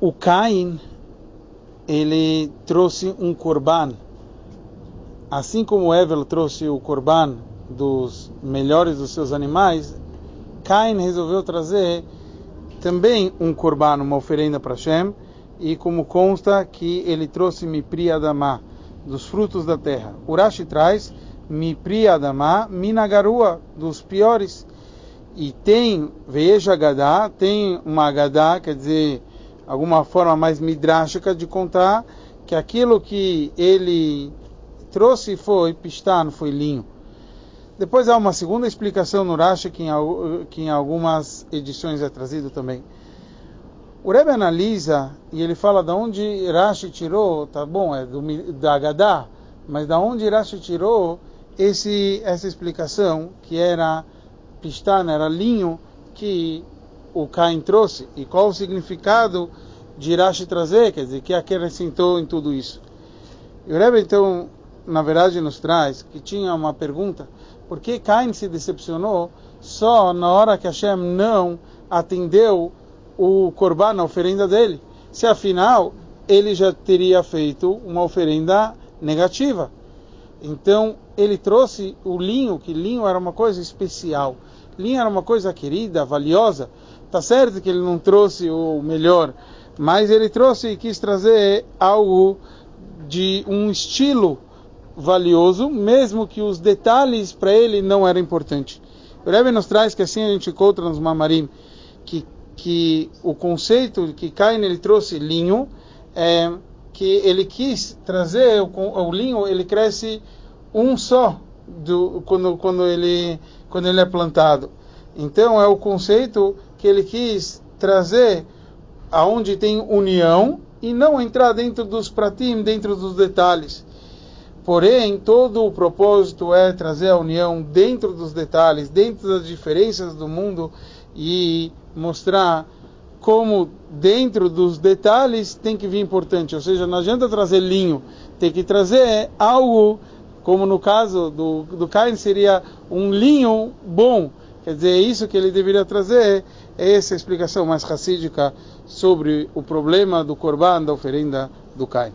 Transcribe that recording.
o Caim, ele trouxe um corban. Assim como Evel trouxe o corban dos melhores dos seus animais, Caim resolveu trazer também um corban, uma oferenda para Hashem, e como consta que ele trouxe Mipri Adamá, dos frutos da terra. Urashi traz Mipri Adamá, Minagarua, dos piores. E tem Veja Gadá, tem uma Gadá, quer dizer, alguma forma mais midrástica de contar que aquilo que ele trouxe foi pistan, foi linho. Depois há uma segunda explicação no Rashi que em, que em algumas edições é trazido também. O Rebbe analisa e ele fala da onde Rashi tirou, tá bom, é do, da Gadá, mas da onde Rashi tirou esse, essa explicação que era pistan, era linho que o Caim trouxe e qual o significado de Rashi trazer, quer dizer, que acrescentou em tudo isso. E o Rebbe então na verdade nos traz que tinha uma pergunta, por que Cain se decepcionou só na hora que Hashem não atendeu o korban, a oferenda dele? Se afinal ele já teria feito uma oferenda negativa. Então ele trouxe o linho, que linho era uma coisa especial. Linho era uma coisa querida, valiosa. Tá certo que ele não trouxe o melhor, mas ele trouxe e quis trazer algo de um estilo valioso, mesmo que os detalhes para ele não eram importantes. O Rebbe nos traz que assim a gente encontra nos Mamarim que, que o conceito que Cain ele trouxe linho é que ele quis trazer o, o linho ele cresce um só do, quando, quando, ele, quando ele é plantado. Então é o conceito que ele quis trazer aonde tem união e não entrar dentro dos pratim, dentro dos detalhes. Porém, todo o propósito é trazer a união dentro dos detalhes, dentro das diferenças do mundo e mostrar como dentro dos detalhes tem que vir importante. Ou seja, não adianta trazer linho, tem que trazer algo, como no caso do, do Cain seria um linho bom. Quer dizer, isso que ele deveria trazer, é essa explicação mais racídica sobre o problema do Corban, da oferenda do Cain.